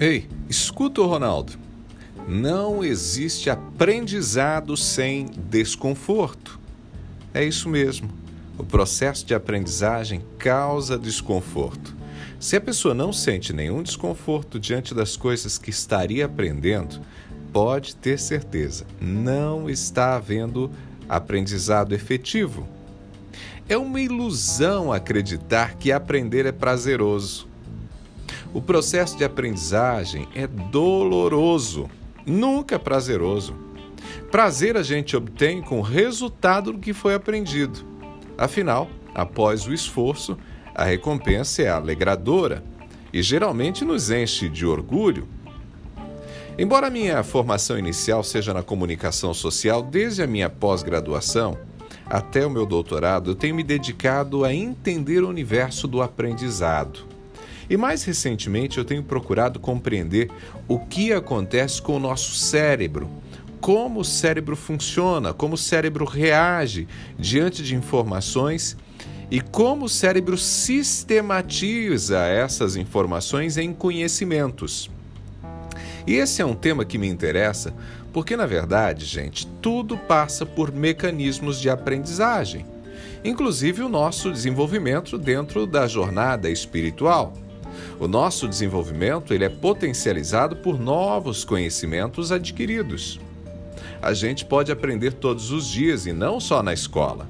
Ei, escuta o Ronaldo. Não existe aprendizado sem desconforto. É isso mesmo. O processo de aprendizagem causa desconforto. Se a pessoa não sente nenhum desconforto diante das coisas que estaria aprendendo, pode ter certeza, não está havendo aprendizado efetivo. É uma ilusão acreditar que aprender é prazeroso. O processo de aprendizagem é doloroso, nunca prazeroso. Prazer a gente obtém com o resultado do que foi aprendido. Afinal, após o esforço, a recompensa é alegradora e geralmente nos enche de orgulho. Embora minha formação inicial seja na comunicação social, desde a minha pós-graduação até o meu doutorado, eu tenho me dedicado a entender o universo do aprendizado. E mais recentemente eu tenho procurado compreender o que acontece com o nosso cérebro, como o cérebro funciona, como o cérebro reage diante de informações e como o cérebro sistematiza essas informações em conhecimentos. E esse é um tema que me interessa porque, na verdade, gente, tudo passa por mecanismos de aprendizagem, inclusive o nosso desenvolvimento dentro da jornada espiritual. O nosso desenvolvimento ele é potencializado por novos conhecimentos adquiridos. A gente pode aprender todos os dias e não só na escola.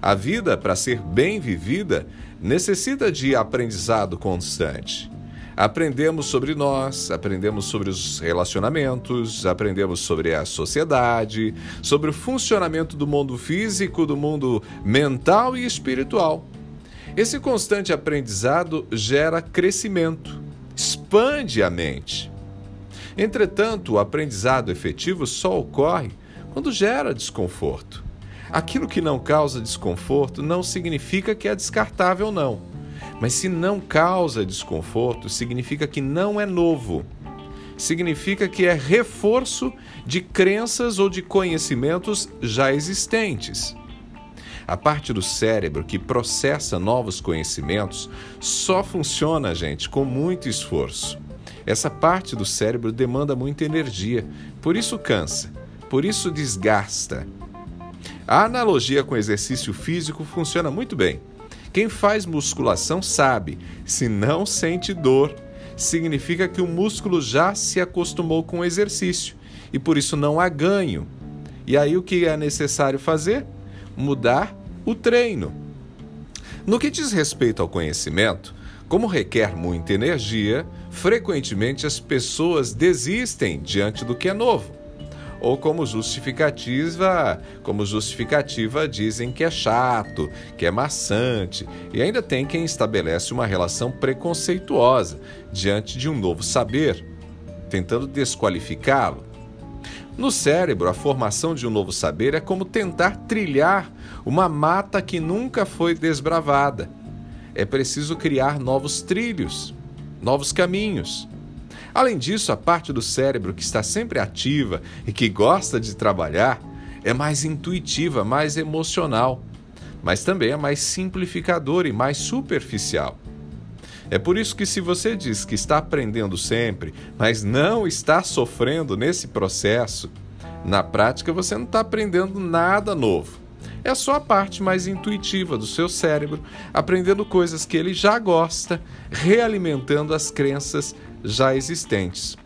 A vida, para ser bem vivida, necessita de aprendizado constante. Aprendemos sobre nós, aprendemos sobre os relacionamentos, aprendemos sobre a sociedade, sobre o funcionamento do mundo físico, do mundo mental e espiritual. Esse constante aprendizado gera crescimento, expande a mente. Entretanto, o aprendizado efetivo só ocorre quando gera desconforto. Aquilo que não causa desconforto não significa que é descartável, não. Mas se não causa desconforto, significa que não é novo. Significa que é reforço de crenças ou de conhecimentos já existentes. A parte do cérebro que processa novos conhecimentos só funciona, gente, com muito esforço. Essa parte do cérebro demanda muita energia, por isso cansa, por isso desgasta. A analogia com exercício físico funciona muito bem. Quem faz musculação sabe, se não sente dor, significa que o músculo já se acostumou com o exercício e por isso não há ganho. E aí o que é necessário fazer? Mudar o treino. No que diz respeito ao conhecimento, como requer muita energia, frequentemente as pessoas desistem diante do que é novo. Ou como justificativa, como justificativa dizem que é chato, que é maçante, e ainda tem quem estabelece uma relação preconceituosa diante de um novo saber, tentando desqualificá-lo. No cérebro, a formação de um novo saber é como tentar trilhar uma mata que nunca foi desbravada. É preciso criar novos trilhos, novos caminhos. Além disso, a parte do cérebro que está sempre ativa e que gosta de trabalhar é mais intuitiva, mais emocional, mas também é mais simplificadora e mais superficial. É por isso que, se você diz que está aprendendo sempre, mas não está sofrendo nesse processo, na prática você não está aprendendo nada novo. É só a parte mais intuitiva do seu cérebro, aprendendo coisas que ele já gosta, realimentando as crenças já existentes.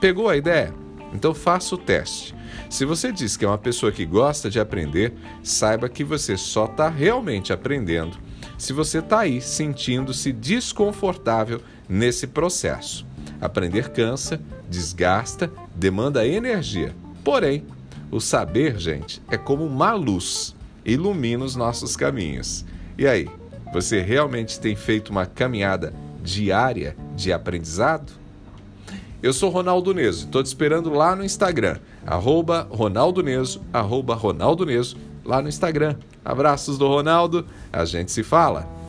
Pegou a ideia? Então faça o teste. Se você diz que é uma pessoa que gosta de aprender, saiba que você só está realmente aprendendo se você está aí sentindo-se desconfortável nesse processo. Aprender cansa, desgasta, demanda energia. Porém, o saber, gente, é como uma luz, ilumina os nossos caminhos. E aí, você realmente tem feito uma caminhada diária de aprendizado? Eu sou Ronaldo Neso, estou te esperando lá no Instagram, arroba Ronaldo Neso, arroba Ronaldo Neso, lá no Instagram. Abraços do Ronaldo, a gente se fala.